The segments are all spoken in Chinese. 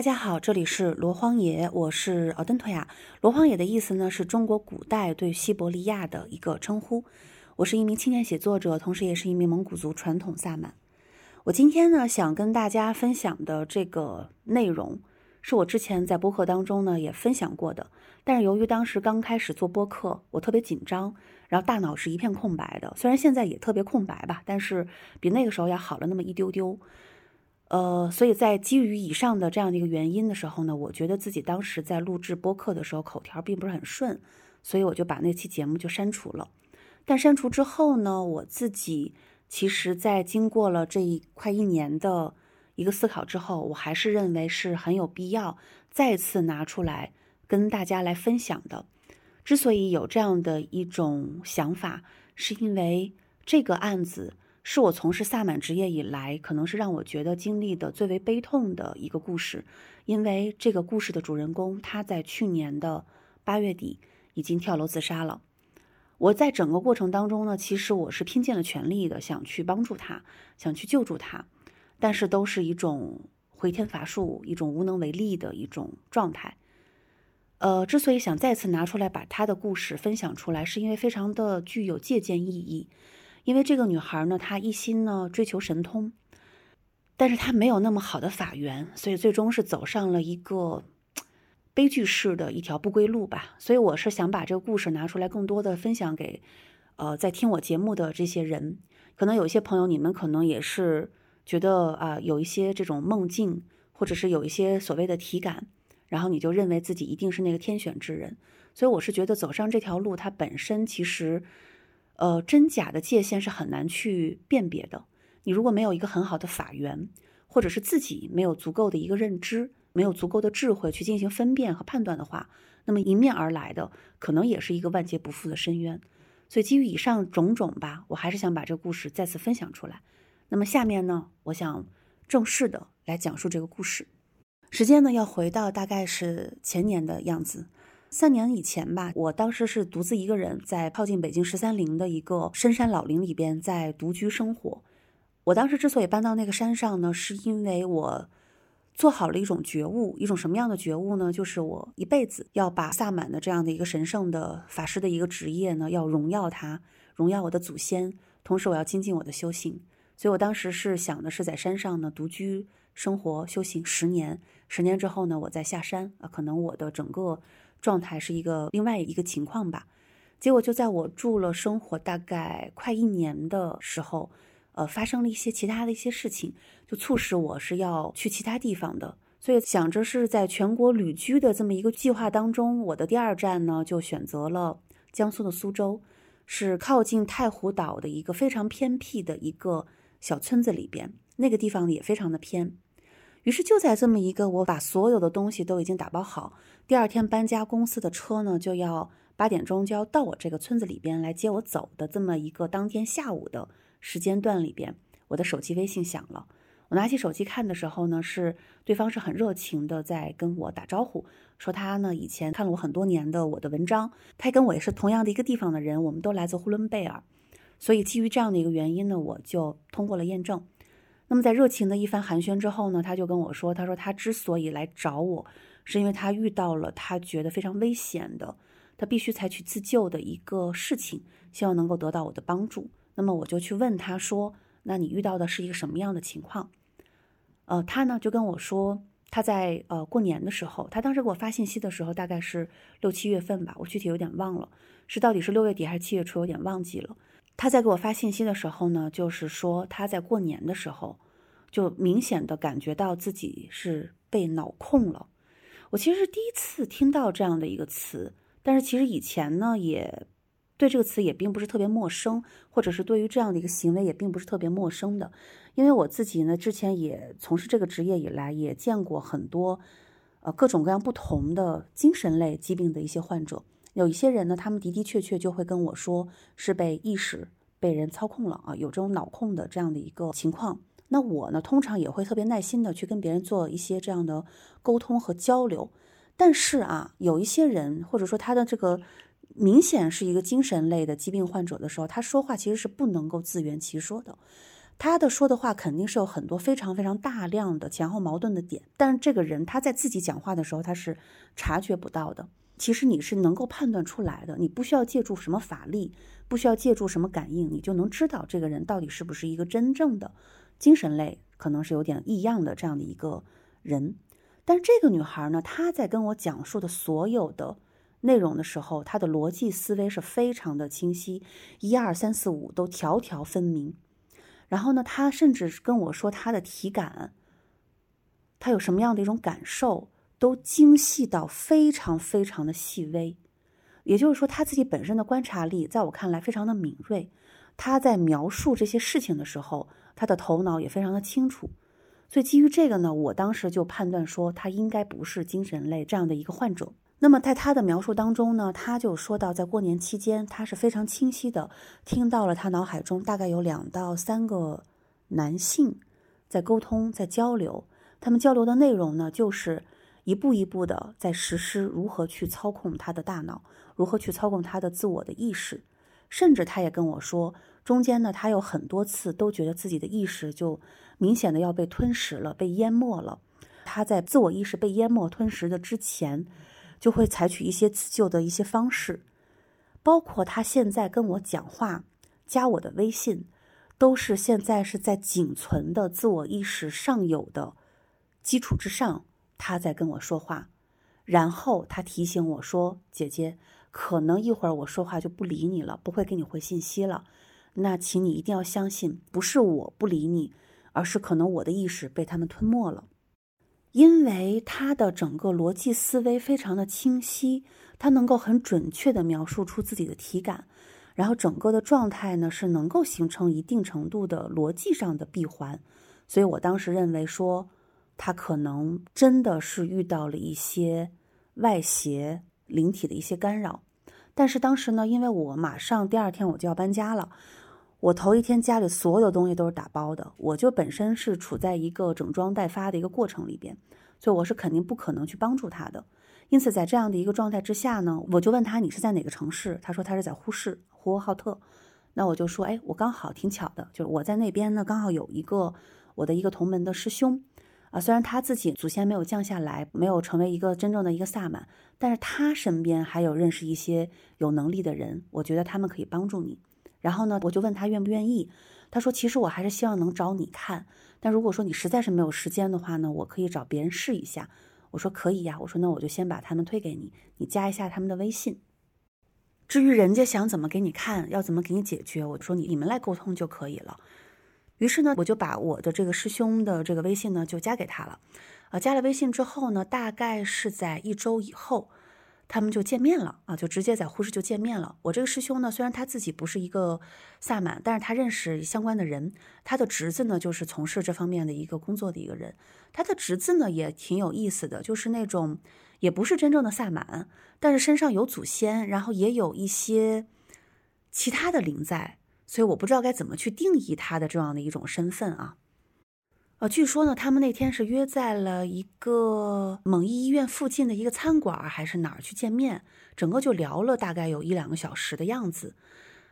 大家好，这里是罗荒野，我是奥登托亚。罗荒野的意思呢，是中国古代对西伯利亚的一个称呼。我是一名青年写作者，同时也是一名蒙古族传统萨满。我今天呢，想跟大家分享的这个内容，是我之前在播客当中呢也分享过的。但是由于当时刚开始做播客，我特别紧张，然后大脑是一片空白的。虽然现在也特别空白吧，但是比那个时候要好了那么一丢丢。呃，所以在基于以上的这样的一个原因的时候呢，我觉得自己当时在录制播客的时候口条并不是很顺，所以我就把那期节目就删除了。但删除之后呢，我自己其实，在经过了这一快一年的一个思考之后，我还是认为是很有必要再次拿出来跟大家来分享的。之所以有这样的一种想法，是因为这个案子。是我从事萨满职业以来，可能是让我觉得经历的最为悲痛的一个故事，因为这个故事的主人公他在去年的八月底已经跳楼自杀了。我在整个过程当中呢，其实我是拼尽了全力的想去帮助他，想去救助他，但是都是一种回天乏术、一种无能为力的一种状态。呃，之所以想再次拿出来把他的故事分享出来，是因为非常的具有借鉴意义。因为这个女孩呢，她一心呢追求神通，但是她没有那么好的法缘，所以最终是走上了一个悲剧式的一条不归路吧。所以我是想把这个故事拿出来，更多的分享给呃在听我节目的这些人。可能有一些朋友，你们可能也是觉得啊，有一些这种梦境，或者是有一些所谓的体感，然后你就认为自己一定是那个天选之人。所以我是觉得走上这条路，它本身其实。呃，真假的界限是很难去辨别的。你如果没有一个很好的法源，或者是自己没有足够的一个认知，没有足够的智慧去进行分辨和判断的话，那么迎面而来的可能也是一个万劫不复的深渊。所以基于以上种种吧，我还是想把这个故事再次分享出来。那么下面呢，我想正式的来讲述这个故事。时间呢，要回到大概是前年的样子。三年以前吧，我当时是独自一个人在靠近北京十三陵的一个深山老林里边在独居生活。我当时之所以搬到那个山上呢，是因为我做好了一种觉悟，一种什么样的觉悟呢？就是我一辈子要把萨满的这样的一个神圣的法师的一个职业呢，要荣耀他，荣耀我的祖先，同时我要精进我的修行。所以我当时是想的是在山上呢独居生活修行十年，十年之后呢，我再下山啊，可能我的整个。状态是一个另外一个情况吧，结果就在我住了生活大概快一年的时候，呃，发生了一些其他的一些事情，就促使我是要去其他地方的。所以想着是在全国旅居的这么一个计划当中，我的第二站呢就选择了江苏的苏州，是靠近太湖岛的一个非常偏僻的一个小村子里边，那个地方也非常的偏。于是就在这么一个我把所有的东西都已经打包好，第二天搬家公司的车呢就要八点钟就要到我这个村子里边来接我走的这么一个当天下午的时间段里边，我的手机微信响了。我拿起手机看的时候呢，是对方是很热情的在跟我打招呼，说他呢以前看了我很多年的我的文章，他跟我也是同样的一个地方的人，我们都来自呼伦贝尔，所以基于这样的一个原因呢，我就通过了验证。那么在热情的一番寒暄之后呢，他就跟我说：“他说他之所以来找我，是因为他遇到了他觉得非常危险的，他必须采取自救的一个事情，希望能够得到我的帮助。那么我就去问他说：‘那你遇到的是一个什么样的情况？’呃，他呢就跟我说，他在呃过年的时候，他当时给我发信息的时候大概是六七月份吧，我具体有点忘了，是到底是六月底还是七月初，有点忘记了。”他在给我发信息的时候呢，就是说他在过年的时候，就明显的感觉到自己是被脑控了。我其实是第一次听到这样的一个词，但是其实以前呢，也对这个词也并不是特别陌生，或者是对于这样的一个行为也并不是特别陌生的。因为我自己呢，之前也从事这个职业以来，也见过很多呃各种各样不同的精神类疾病的一些患者。有一些人呢，他们的的确确就会跟我说是被意识被人操控了啊，有这种脑控的这样的一个情况。那我呢，通常也会特别耐心的去跟别人做一些这样的沟通和交流。但是啊，有一些人或者说他的这个明显是一个精神类的疾病患者的时候，他说话其实是不能够自圆其说的。他的说的话肯定是有很多非常非常大量的前后矛盾的点，但是这个人他在自己讲话的时候他是察觉不到的。其实你是能够判断出来的，你不需要借助什么法力，不需要借助什么感应，你就能知道这个人到底是不是一个真正的精神类，可能是有点异样的这样的一个人。但是这个女孩呢，她在跟我讲述的所有的内容的时候，她的逻辑思维是非常的清晰，一二三四五都条条分明。然后呢，她甚至跟我说她的体感，她有什么样的一种感受。都精细到非常非常的细微，也就是说，他自己本身的观察力，在我看来非常的敏锐。他在描述这些事情的时候，他的头脑也非常的清楚。所以基于这个呢，我当时就判断说，他应该不是精神类这样的一个患者。那么在他的描述当中呢，他就说到，在过年期间，他是非常清晰的听到了他脑海中大概有两到三个男性在沟通，在交流。他们交流的内容呢，就是。一步一步的在实施如何去操控他的大脑，如何去操控他的自我的意识，甚至他也跟我说，中间呢，他有很多次都觉得自己的意识就明显的要被吞噬了，被淹没了。他在自我意识被淹没吞噬的之前，就会采取一些自救的一些方式，包括他现在跟我讲话，加我的微信，都是现在是在仅存的自我意识尚有的基础之上。他在跟我说话，然后他提醒我说：“姐姐，可能一会儿我说话就不理你了，不会给你回信息了。那请你一定要相信，不是我不理你，而是可能我的意识被他们吞没了。因为他的整个逻辑思维非常的清晰，他能够很准确的描述出自己的体感，然后整个的状态呢是能够形成一定程度的逻辑上的闭环。所以我当时认为说。”他可能真的是遇到了一些外邪灵体的一些干扰，但是当时呢，因为我马上第二天我就要搬家了，我头一天家里所有的东西都是打包的，我就本身是处在一个整装待发的一个过程里边，所以我是肯定不可能去帮助他的。因此，在这样的一个状态之下呢，我就问他你是在哪个城市？他说他是在呼市呼和浩特。那我就说，哎，我刚好挺巧的，就是我在那边呢，刚好有一个我的一个同门的师兄。啊，虽然他自己祖先没有降下来，没有成为一个真正的一个萨满，但是他身边还有认识一些有能力的人，我觉得他们可以帮助你。然后呢，我就问他愿不愿意，他说其实我还是希望能找你看，但如果说你实在是没有时间的话呢，我可以找别人试一下。我说可以呀，我说那我就先把他们推给你，你加一下他们的微信。至于人家想怎么给你看，要怎么给你解决，我说你你们来沟通就可以了。于是呢，我就把我的这个师兄的这个微信呢就加给他了，啊，加了微信之后呢，大概是在一周以后，他们就见面了啊，就直接在呼市就见面了。我这个师兄呢，虽然他自己不是一个萨满，但是他认识相关的人，他的侄子呢就是从事这方面的一个工作的一个人，他的侄子呢也挺有意思的，就是那种也不是真正的萨满，但是身上有祖先，然后也有一些其他的灵在。所以我不知道该怎么去定义他的这样的一种身份啊，呃，据说呢，他们那天是约在了一个蒙医医院附近的一个餐馆还是哪儿去见面，整个就聊了大概有一两个小时的样子。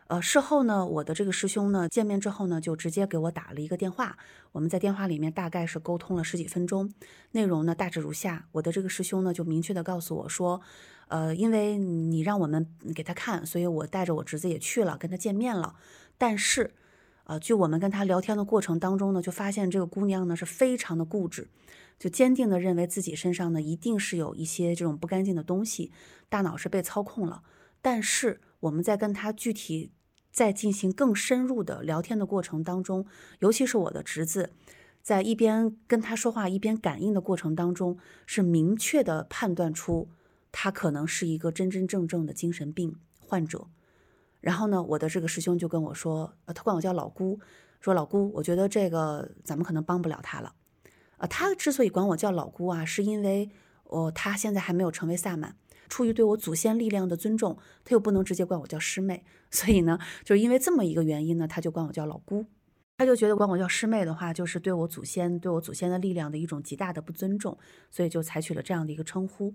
呃，事后呢，我的这个师兄呢，见面之后呢，就直接给我打了一个电话，我们在电话里面大概是沟通了十几分钟，内容呢大致如下，我的这个师兄呢就明确的告诉我说。呃，因为你让我们给他看，所以我带着我侄子也去了，跟他见面了。但是，呃，据我们跟他聊天的过程当中呢，就发现这个姑娘呢是非常的固执，就坚定的认为自己身上呢一定是有一些这种不干净的东西，大脑是被操控了。但是我们在跟他具体在进行更深入的聊天的过程当中，尤其是我的侄子，在一边跟他说话一边感应的过程当中，是明确的判断出。他可能是一个真真正正的精神病患者，然后呢，我的这个师兄就跟我说，呃，他管我叫老姑，说老姑，我觉得这个咱们可能帮不了他了，呃，他之所以管我叫老姑啊，是因为哦，他现在还没有成为萨满，出于对我祖先力量的尊重，他又不能直接管我叫师妹，所以呢，就是因为这么一个原因呢，他就管我叫老姑。他就觉得管我叫师妹的话，就是对我祖先、对我祖先的力量的一种极大的不尊重，所以就采取了这样的一个称呼。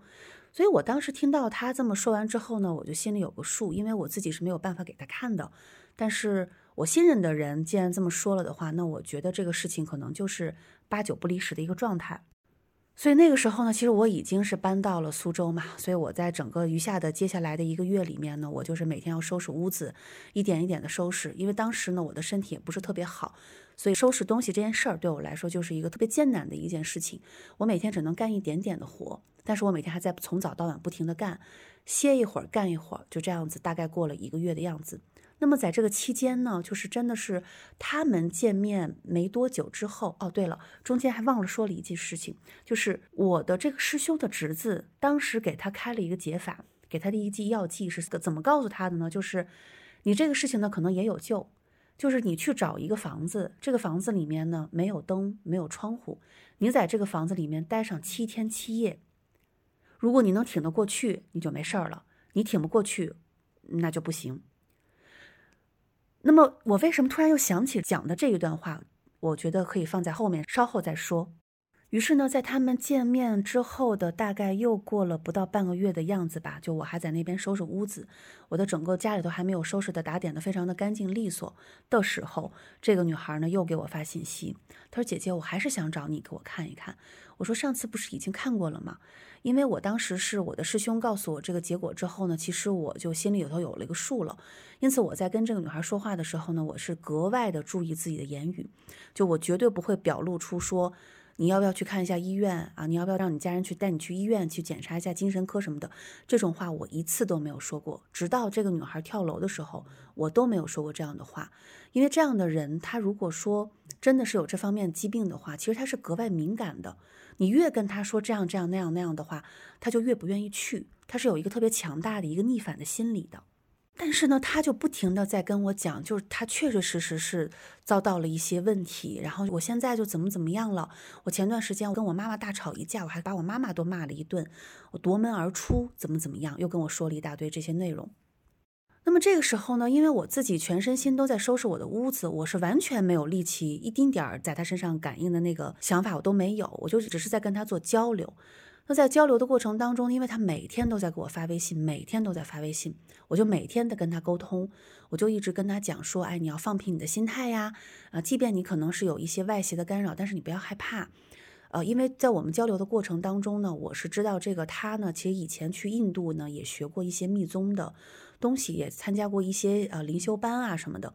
所以我当时听到他这么说完之后呢，我就心里有个数，因为我自己是没有办法给他看的，但是我信任的人既然这么说了的话，那我觉得这个事情可能就是八九不离十的一个状态。所以那个时候呢，其实我已经是搬到了苏州嘛，所以我在整个余下的接下来的一个月里面呢，我就是每天要收拾屋子，一点一点的收拾。因为当时呢，我的身体也不是特别好，所以收拾东西这件事儿对我来说就是一个特别艰难的一件事情。我每天只能干一点点的活，但是我每天还在从早到晚不停的干，歇一会儿干一会儿，就这样子，大概过了一个月的样子。那么在这个期间呢，就是真的是他们见面没多久之后，哦，对了，中间还忘了说了一件事情，就是我的这个师兄的侄子当时给他开了一个解法，给他的一剂药剂是怎么告诉他的呢？就是你这个事情呢可能也有救，就是你去找一个房子，这个房子里面呢没有灯，没有窗户，你在这个房子里面待上七天七夜，如果你能挺得过去，你就没事儿了；你挺不过去，那就不行。那么我为什么突然又想起讲的这一段话？我觉得可以放在后面，稍后再说。于是呢，在他们见面之后的大概又过了不到半个月的样子吧，就我还在那边收拾屋子，我的整个家里头还没有收拾的打点的非常的干净利索的时候，这个女孩呢又给我发信息，她说：“姐姐，我还是想找你给我看一看。”我说：“上次不是已经看过了吗？”因为我当时是我的师兄告诉我这个结果之后呢，其实我就心里头有了一个数了。因此我在跟这个女孩说话的时候呢，我是格外的注意自己的言语，就我绝对不会表露出说你要不要去看一下医院啊，你要不要让你家人去带你去医院去检查一下精神科什么的，这种话我一次都没有说过。直到这个女孩跳楼的时候，我都没有说过这样的话。因为这样的人，他如果说真的是有这方面疾病的话，其实他是格外敏感的。你越跟他说这样这样那样那样的话，他就越不愿意去。他是有一个特别强大的一个逆反的心理的。但是呢，他就不停的在跟我讲，就是他确确实实是遭到了一些问题。然后我现在就怎么怎么样了。我前段时间我跟我妈妈大吵一架，我还把我妈妈都骂了一顿。我夺门而出，怎么怎么样，又跟我说了一大堆这些内容。那么这个时候呢，因为我自己全身心都在收拾我的屋子，我是完全没有力气，一丁点儿在他身上感应的那个想法我都没有，我就只是在跟他做交流。那在交流的过程当中，因为他每天都在给我发微信，每天都在发微信，我就每天的跟他沟通，我就一直跟他讲说，哎，你要放平你的心态呀，啊，即便你可能是有一些外邪的干扰，但是你不要害怕。呃，因为在我们交流的过程当中呢，我是知道这个他呢，其实以前去印度呢也学过一些密宗的东西，也参加过一些呃灵修班啊什么的。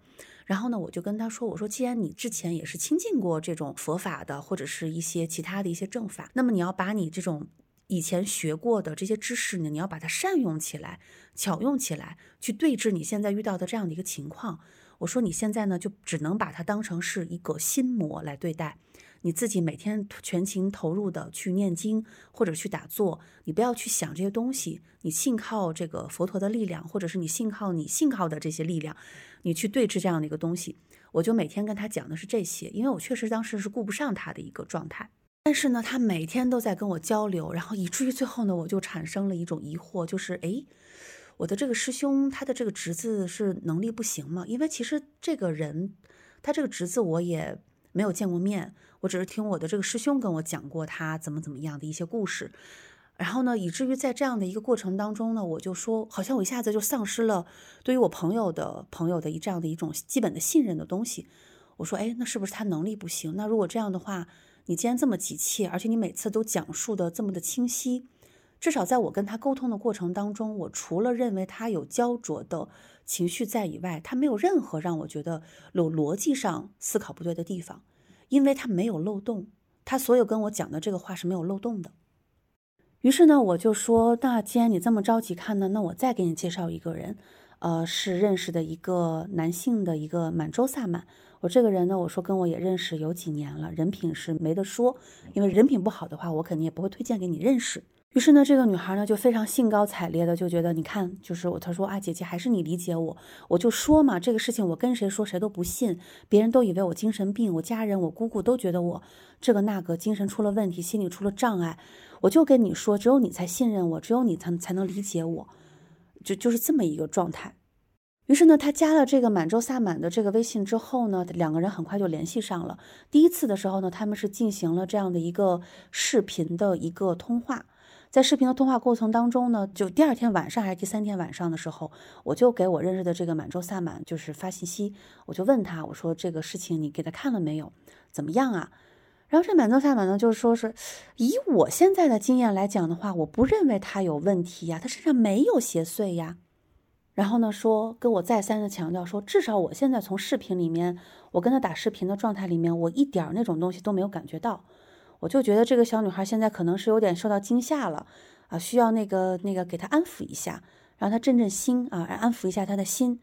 然后呢，我就跟他说，我说既然你之前也是亲近过这种佛法的，或者是一些其他的一些正法，那么你要把你这种以前学过的这些知识呢，你要把它善用起来，巧用起来，去对治你现在遇到的这样的一个情况。我说你现在呢，就只能把它当成是一个心魔来对待。你自己每天全情投入的去念经或者去打坐，你不要去想这些东西，你信靠这个佛陀的力量，或者是你信靠你信靠的这些力量，你去对峙这样的一个东西。我就每天跟他讲的是这些，因为我确实当时是顾不上他的一个状态。但是呢，他每天都在跟我交流，然后以至于最后呢，我就产生了一种疑惑，就是诶，我的这个师兄他的这个侄子是能力不行吗？因为其实这个人，他这个侄子我也没有见过面。我只是听我的这个师兄跟我讲过他怎么怎么样的一些故事，然后呢，以至于在这样的一个过程当中呢，我就说，好像我一下子就丧失了对于我朋友的朋友的一这样的一种基本的信任的东西。我说，哎，那是不是他能力不行？那如果这样的话，你既然这么急切，而且你每次都讲述的这么的清晰，至少在我跟他沟通的过程当中，我除了认为他有焦灼的情绪在以外，他没有任何让我觉得有逻辑上思考不对的地方。因为他没有漏洞，他所有跟我讲的这个话是没有漏洞的。于是呢，我就说，那既然你这么着急看呢，那我再给你介绍一个人，呃，是认识的一个男性的一个满洲萨满。我这个人呢，我说跟我也认识有几年了，人品是没得说，因为人品不好的话，我肯定也不会推荐给你认识。于是呢，这个女孩呢就非常兴高采烈的就觉得，你看，就是我，她说啊，姐姐还是你理解我，我就说嘛，这个事情我跟谁说谁都不信，别人都以为我精神病，我家人我姑姑都觉得我这个那个精神出了问题，心理出了障碍，我就跟你说，只有你才信任我，只有你才才能理解我，就就是这么一个状态。于是呢，他加了这个满洲萨满的这个微信之后呢，两个人很快就联系上了。第一次的时候呢，他们是进行了这样的一个视频的一个通话。在视频的通话过程当中呢，就第二天晚上还是第三天晚上的时候，我就给我认识的这个满洲萨满就是发信息，我就问他，我说这个事情你给他看了没有？怎么样啊？然后这满洲萨满呢，就是说是以我现在的经验来讲的话，我不认为他有问题呀，他身上没有邪祟呀。然后呢，说跟我再三的强调说，至少我现在从视频里面，我跟他打视频的状态里面，我一点那种东西都没有感觉到。我就觉得这个小女孩现在可能是有点受到惊吓了啊，需要那个那个给她安抚一下，让她镇镇心啊，安抚一下她的心。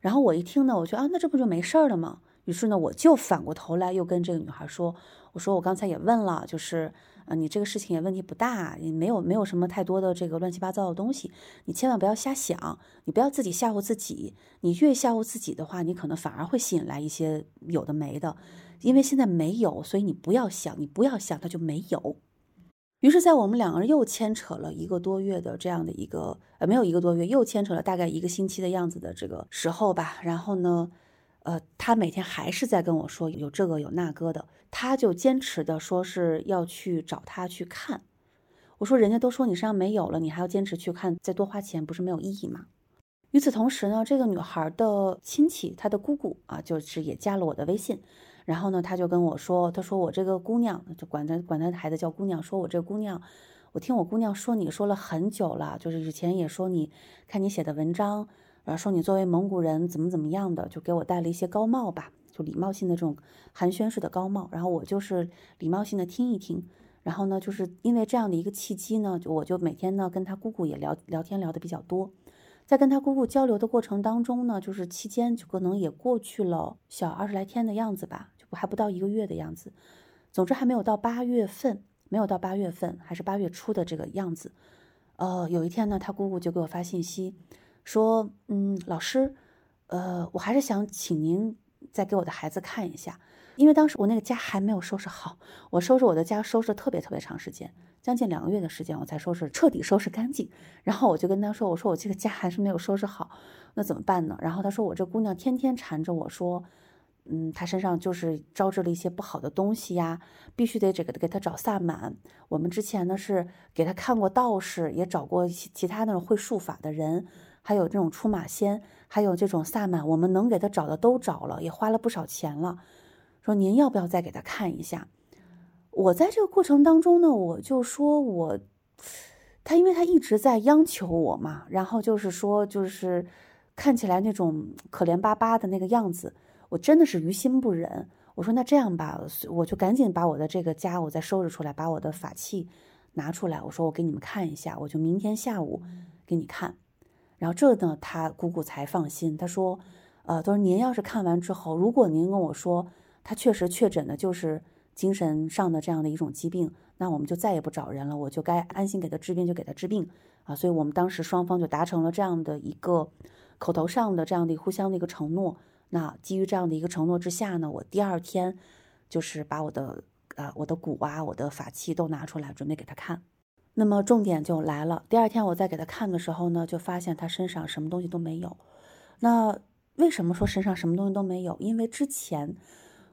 然后我一听呢，我觉得啊，那这不就没事了吗？于是呢，我就反过头来又跟这个女孩说，我说我刚才也问了，就是。啊，你这个事情也问题不大，也没有没有什么太多的这个乱七八糟的东西，你千万不要瞎想，你不要自己吓唬自己，你越吓唬自己的话，你可能反而会吸引来一些有的没的，因为现在没有，所以你不要想，你不要想，它就没有。于是，在我们两个人又牵扯了一个多月的这样的一个，呃，没有一个多月，又牵扯了大概一个星期的样子的这个时候吧，然后呢。呃，他每天还是在跟我说有这个有那个的，他就坚持的说是要去找他去看。我说人家都说你身上没有了，你还要坚持去看，再多花钱不是没有意义吗？与此同时呢，这个女孩的亲戚，她的姑姑啊，就是也加了我的微信，然后呢，他就跟我说，他说我这个姑娘，就管他管他孩子叫姑娘，说我这姑娘，我听我姑娘说你说了很久了，就是以前也说你看你写的文章。然后说你作为蒙古人怎么怎么样的，就给我戴了一些高帽吧，就礼貌性的这种寒暄式的高帽。然后我就是礼貌性的听一听。然后呢，就是因为这样的一个契机呢，就我就每天呢跟他姑姑也聊聊天聊的比较多。在跟他姑姑交流的过程当中呢，就是期间就可能也过去了小二十来天的样子吧，就还不到一个月的样子。总之还没有到八月份，没有到八月份，还是八月初的这个样子。呃，有一天呢，他姑姑就给我发信息。说，嗯，老师，呃，我还是想请您再给我的孩子看一下，因为当时我那个家还没有收拾好，我收拾我的家收拾特别特别长时间，将近两个月的时间，我才收拾彻底收拾干净。然后我就跟他说，我说我这个家还是没有收拾好，那怎么办呢？然后他说，我这姑娘天天缠着我说，嗯，她身上就是招致了一些不好的东西呀，必须得这个给她找萨满。我们之前呢是给她看过道士，也找过其他那种会术法的人。还有这种出马仙，还有这种萨满，我们能给他找的都找了，也花了不少钱了。说您要不要再给他看一下？我在这个过程当中呢，我就说我，他因为他一直在央求我嘛，然后就是说就是看起来那种可怜巴巴的那个样子，我真的是于心不忍。我说那这样吧，我就赶紧把我的这个家我再收拾出来，把我的法器拿出来，我说我给你们看一下，我就明天下午给你看。然后这呢，他姑姑才放心。他说：“呃，他说您要是看完之后，如果您跟我说他确实确诊的就是精神上的这样的一种疾病，那我们就再也不找人了，我就该安心给他治病就给他治病啊。”所以，我们当时双方就达成了这样的一个口头上的这样的互相的一个承诺。那基于这样的一个承诺之下呢，我第二天就是把我的呃我的鼓啊、我的法器都拿出来，准备给他看。那么重点就来了。第二天我再给他看的时候呢，就发现他身上什么东西都没有。那为什么说身上什么东西都没有？因为之前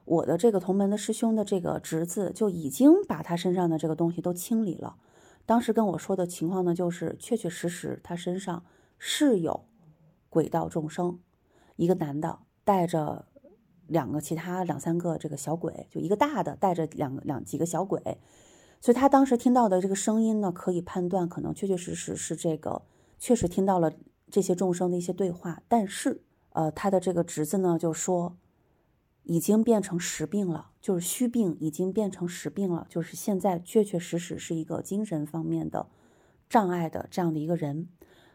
我的这个同门的师兄的这个侄子就已经把他身上的这个东西都清理了。当时跟我说的情况呢，就是确确实实他身上是有鬼道众生，一个男的带着两个其他两三个这个小鬼，就一个大的带着两两几个小鬼。所以他当时听到的这个声音呢，可以判断，可能确确实实是这个，确实听到了这些众生的一些对话。但是，呃，他的这个侄子呢，就说已经变成实病了，就是虚病已经变成实病了，就是现在确确实实是一个精神方面的障碍的这样的一个人。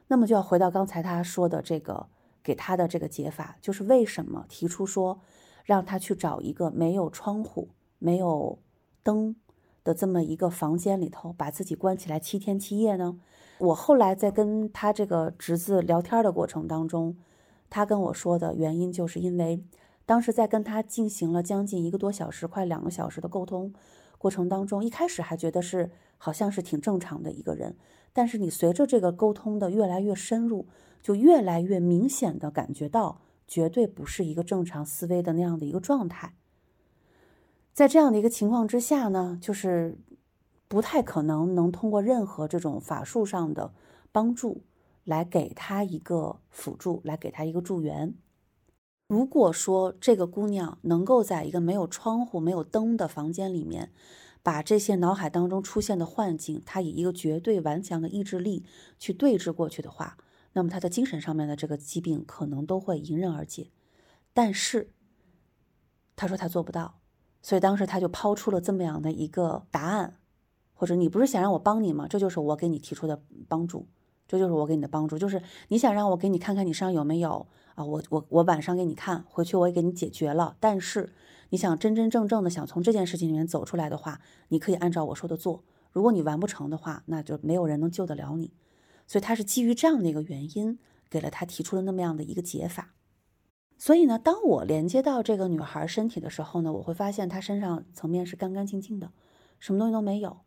那么就要回到刚才他说的这个给他的这个解法，就是为什么提出说让他去找一个没有窗户、没有灯。的这么一个房间里头，把自己关起来七天七夜呢？我后来在跟他这个侄子聊天的过程当中，他跟我说的原因，就是因为当时在跟他进行了将近一个多小时、快两个小时的沟通过程当中，一开始还觉得是好像是挺正常的一个人，但是你随着这个沟通的越来越深入，就越来越明显的感觉到，绝对不是一个正常思维的那样的一个状态。在这样的一个情况之下呢，就是不太可能能通过任何这种法术上的帮助来给他一个辅助，来给他一个助援。如果说这个姑娘能够在一个没有窗户、没有灯的房间里面，把这些脑海当中出现的幻境，她以一个绝对顽强的意志力去对峙过去的话，那么她的精神上面的这个疾病可能都会迎刃而解。但是，她说她做不到，所以当时他就抛出了这么样的一个答案，或者你不是想让我帮你吗？这就是我给你提出的帮助，这就是我给你的帮助，就是你想让我给你看看你身上有没有。啊，我我我晚上给你看，回去我也给你解决了。但是你想真真正正的想从这件事情里面走出来的话，你可以按照我说的做。如果你完不成的话，那就没有人能救得了你。所以他是基于这样的一个原因，给了他提出了那么样的一个解法。所以呢，当我连接到这个女孩身体的时候呢，我会发现她身上层面是干干净净的，什么东西都没有。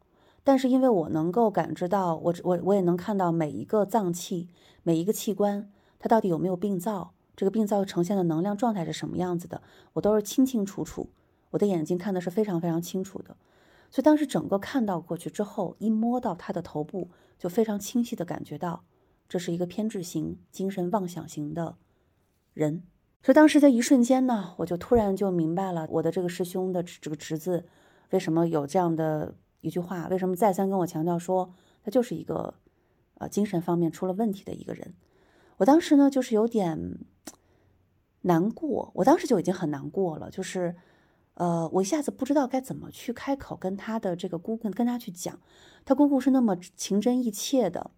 但是因为我能够感知到，我我我也能看到每一个脏器、每一个器官，它到底有没有病灶。这个病灶呈现的能量状态是什么样子的，我都是清清楚楚，我的眼睛看的是非常非常清楚的。所以当时整个看到过去之后，一摸到他的头部，就非常清晰的感觉到这是一个偏执型、精神妄想型的人。所以当时在一瞬间呢，我就突然就明白了我的这个师兄的这个侄子为什么有这样的一句话，为什么再三跟我强调说他就是一个呃精神方面出了问题的一个人。我当时呢，就是有点难过，我当时就已经很难过了，就是，呃，我一下子不知道该怎么去开口跟他的这个姑姑跟他去讲，他姑姑是那么情真意切的，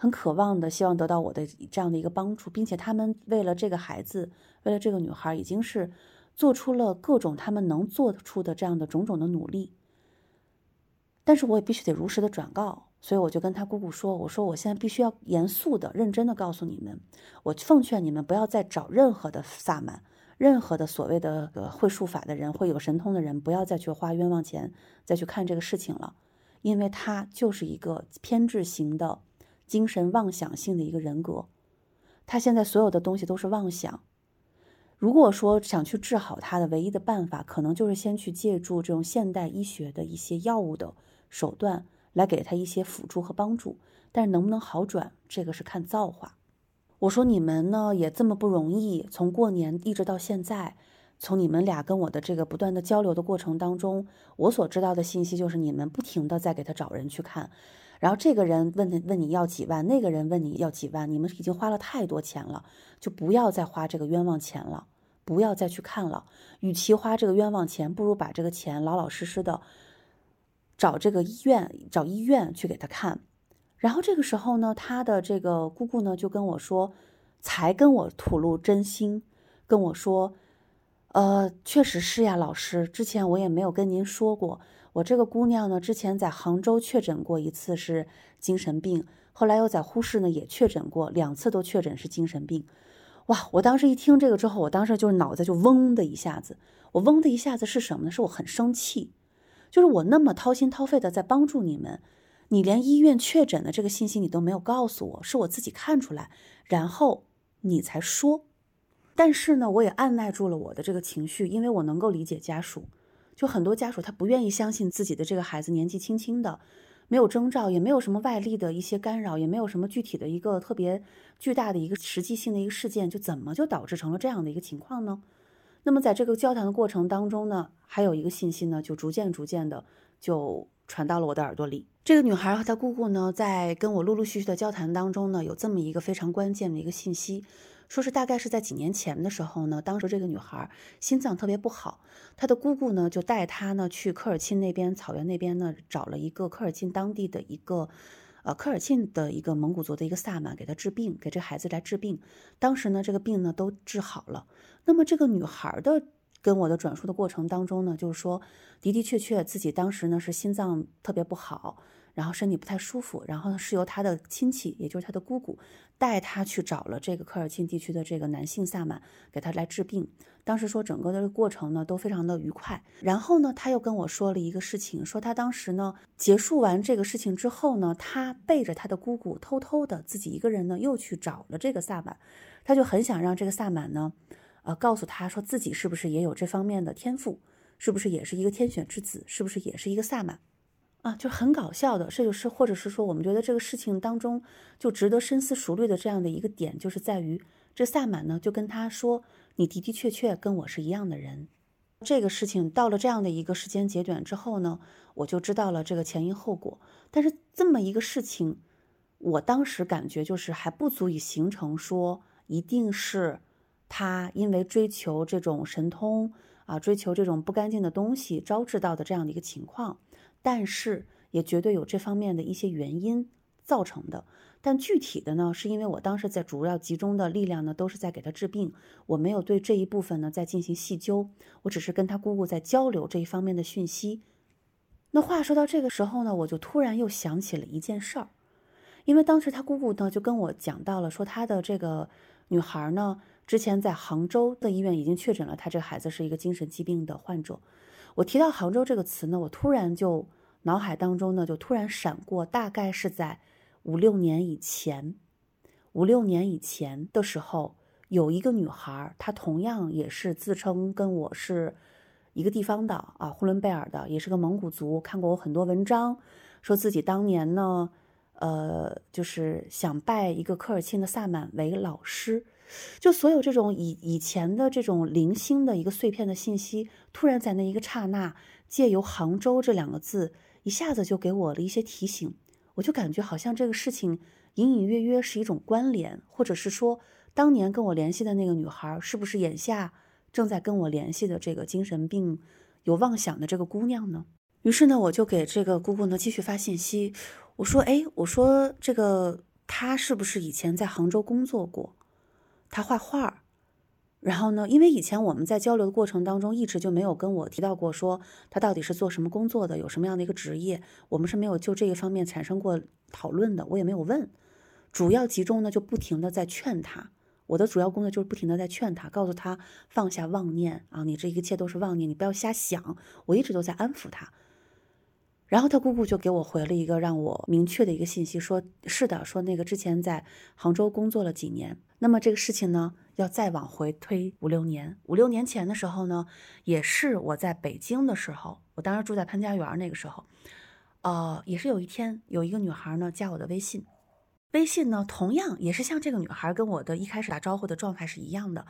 很渴望的希望得到我的这样的一个帮助，并且他们为了这个孩子，为了这个女孩，已经是做出了各种他们能做出的这样的种种的努力，但是我也必须得如实的转告。所以我就跟他姑姑说：“我说我现在必须要严肃的、认真的告诉你们，我奉劝你们不要再找任何的萨满、任何的所谓的会术法的人、会有神通的人，不要再去花冤枉钱再去看这个事情了，因为他就是一个偏执型的、精神妄想性的一个人格，他现在所有的东西都是妄想。如果说想去治好他的唯一的办法，可能就是先去借助这种现代医学的一些药物的手段。”来给他一些辅助和帮助，但是能不能好转，这个是看造化。我说你们呢也这么不容易，从过年一直到现在，从你们俩跟我的这个不断的交流的过程当中，我所知道的信息就是你们不停的在给他找人去看，然后这个人问问你要几万，那个人问你要几万，你们已经花了太多钱了，就不要再花这个冤枉钱了，不要再去看了。与其花这个冤枉钱，不如把这个钱老老实实的。找这个医院，找医院去给他看，然后这个时候呢，他的这个姑姑呢就跟我说，才跟我吐露真心，跟我说，呃，确实是呀，老师，之前我也没有跟您说过，我这个姑娘呢，之前在杭州确诊过一次是精神病，后来又在呼市呢也确诊过两次，都确诊是精神病。哇，我当时一听这个之后，我当时就是脑子就嗡的一下子，我嗡的一下子是什么呢？是我很生气。就是我那么掏心掏肺的在帮助你们，你连医院确诊的这个信息你都没有告诉我，是我自己看出来，然后你才说。但是呢，我也按耐住了我的这个情绪，因为我能够理解家属，就很多家属他不愿意相信自己的这个孩子年纪轻轻的，没有征兆，也没有什么外力的一些干扰，也没有什么具体的一个特别巨大的一个实际性的一个事件，就怎么就导致成了这样的一个情况呢？那么在这个交谈的过程当中呢，还有一个信息呢，就逐渐逐渐的就传到了我的耳朵里。这个女孩和她姑姑呢，在跟我陆陆续续的交谈当中呢，有这么一个非常关键的一个信息，说是大概是在几年前的时候呢，当时这个女孩心脏特别不好，她的姑姑呢就带她呢去科尔沁那边草原那边呢找了一个科尔沁当地的一个。呃，科尔沁的一个蒙古族的一个萨满给她治病，给这孩子来治病。当时呢，这个病呢都治好了。那么这个女孩的跟我的转述的过程当中呢，就是说的的确确自己当时呢是心脏特别不好。然后身体不太舒服，然后呢是由他的亲戚，也就是他的姑姑，带他去找了这个科尔沁地区的这个男性萨满，给他来治病。当时说整个的过程呢都非常的愉快。然后呢他又跟我说了一个事情，说他当时呢结束完这个事情之后呢，他背着他的姑姑，偷偷的自己一个人呢又去找了这个萨满，他就很想让这个萨满呢，呃告诉他说自己是不是也有这方面的天赋，是不是也是一个天选之子，是不是也是一个萨满。啊，就很搞笑的，这就是或者是说，我们觉得这个事情当中就值得深思熟虑的这样的一个点，就是在于这萨满呢就跟他说：“你的的确确跟我是一样的人。”这个事情到了这样的一个时间节点之后呢，我就知道了这个前因后果。但是这么一个事情，我当时感觉就是还不足以形成说一定是他因为追求这种神通啊，追求这种不干净的东西招致到的这样的一个情况。但是也绝对有这方面的一些原因造成的，但具体的呢，是因为我当时在主要集中的力量呢，都是在给他治病，我没有对这一部分呢在进行细究，我只是跟他姑姑在交流这一方面的讯息。那话说到这个时候呢，我就突然又想起了一件事儿，因为当时他姑姑呢就跟我讲到了，说他的这个女孩呢，之前在杭州的医院已经确诊了，他这个孩子是一个精神疾病的患者。我提到杭州这个词呢，我突然就脑海当中呢就突然闪过，大概是在五六年以前，五六年以前的时候，有一个女孩，她同样也是自称跟我是一个地方的啊，呼伦贝尔的，也是个蒙古族，看过我很多文章，说自己当年呢，呃，就是想拜一个科尔沁的萨满为老师。就所有这种以以前的这种零星的一个碎片的信息，突然在那一个刹那，借由杭州这两个字，一下子就给我了一些提醒。我就感觉好像这个事情隐隐约约是一种关联，或者是说，当年跟我联系的那个女孩，是不是眼下正在跟我联系的这个精神病有妄想的这个姑娘呢？于是呢，我就给这个姑姑呢继续发信息，我说：“哎，我说这个她是不是以前在杭州工作过？”他画画，然后呢？因为以前我们在交流的过程当中，一直就没有跟我提到过说他到底是做什么工作的，有什么样的一个职业，我们是没有就这一方面产生过讨论的。我也没有问，主要集中呢就不停的在劝他。我的主要工作就是不停的在劝他，告诉他放下妄念啊，你这一切都是妄念，你不要瞎想。我一直都在安抚他。然后他姑姑就给我回了一个让我明确的一个信息，说是的，说那个之前在杭州工作了几年。那么这个事情呢，要再往回推五六年，五六年前的时候呢，也是我在北京的时候，我当时住在潘家园那个时候，呃，也是有一天有一个女孩呢加我的微信，微信呢同样也是像这个女孩跟我的一开始打招呼的状态是一样的，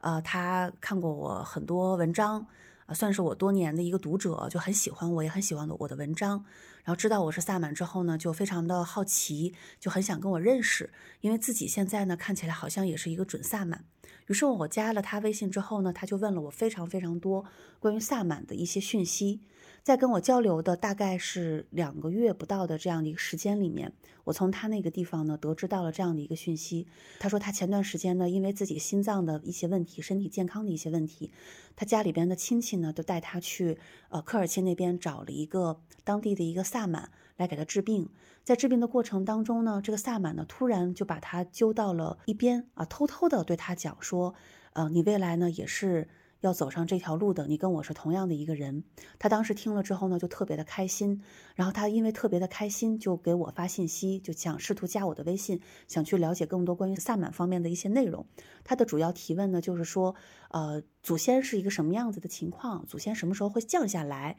呃，她看过我很多文章。算是我多年的一个读者，就很喜欢我，也很喜欢我的文章。然后知道我是萨满之后呢，就非常的好奇，就很想跟我认识，因为自己现在呢看起来好像也是一个准萨满。于是我加了他微信之后呢，他就问了我非常非常多关于萨满的一些讯息。在跟我交流的大概是两个月不到的这样的一个时间里面，我从他那个地方呢得知到了这样的一个讯息。他说他前段时间呢，因为自己心脏的一些问题、身体健康的一些问题，他家里边的亲戚呢都带他去呃科尔沁那边找了一个当地的一个萨满来给他治病。在治病的过程当中呢，这个萨满呢突然就把他揪到了一边啊，偷偷的对他讲说，呃，你未来呢也是。要走上这条路的，你跟我是同样的一个人。他当时听了之后呢，就特别的开心。然后他因为特别的开心，就给我发信息，就想试图加我的微信，想去了解更多关于萨满方面的一些内容。他的主要提问呢，就是说，呃，祖先是一个什么样子的情况？祖先什么时候会降下来？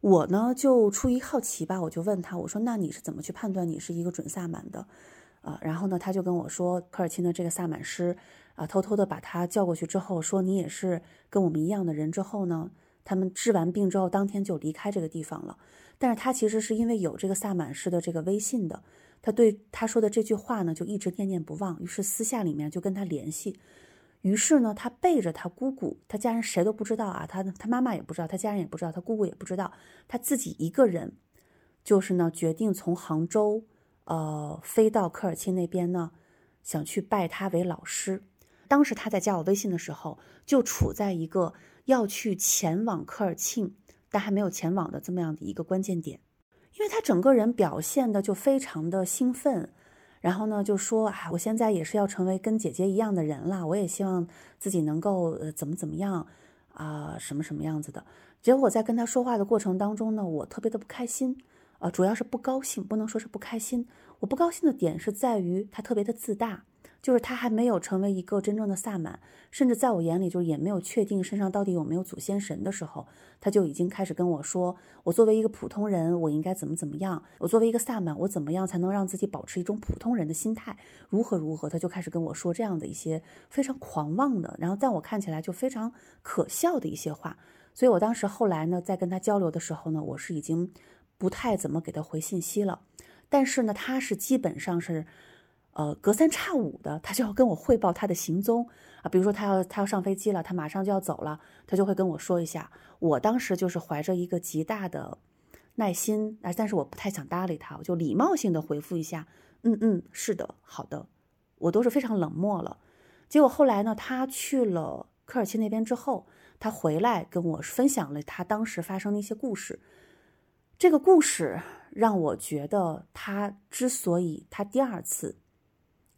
我呢，就出于好奇吧，我就问他，我说，那你是怎么去判断你是一个准萨满的？啊，然后呢，他就跟我说，科尔沁的这个萨满师啊，偷偷的把他叫过去之后，说你也是跟我们一样的人。之后呢，他们治完病之后，当天就离开这个地方了。但是他其实是因为有这个萨满师的这个微信的，他对他说的这句话呢，就一直念念不忘。于是私下里面就跟他联系。于是呢，他背着他姑姑，他家人谁都不知道啊，他他妈妈也不知道，他家人也不知道，他姑姑也不知道，他自己一个人，就是呢，决定从杭州。呃，飞到科尔沁那边呢，想去拜他为老师。当时他在加我微信的时候，就处在一个要去前往科尔沁，但还没有前往的这么样的一个关键点。因为他整个人表现的就非常的兴奋，然后呢就说啊，我现在也是要成为跟姐姐一样的人了，我也希望自己能够呃怎么怎么样啊，什么什么样子的。结果在跟他说话的过程当中呢，我特别的不开心。啊，主要是不高兴，不能说是不开心。我不高兴的点是在于他特别的自大，就是他还没有成为一个真正的萨满，甚至在我眼里，就是也没有确定身上到底有没有祖先神的时候，他就已经开始跟我说：“我作为一个普通人，我应该怎么怎么样？我作为一个萨满，我怎么样才能让自己保持一种普通人的心态？如何如何？”他就开始跟我说这样的一些非常狂妄的，然后在我看起来就非常可笑的一些话。所以我当时后来呢，在跟他交流的时候呢，我是已经不太怎么给他回信息了。但是呢，他是基本上是，呃，隔三差五的，他就要跟我汇报他的行踪啊。比如说，他要他要上飞机了，他马上就要走了，他就会跟我说一下。我当时就是怀着一个极大的耐心啊，但是我不太想搭理他，我就礼貌性的回复一下，嗯嗯，是的，好的，我都是非常冷漠了。结果后来呢，他去了科尔沁那边之后，他回来跟我分享了他当时发生的一些故事。这个故事。让我觉得他之所以他第二次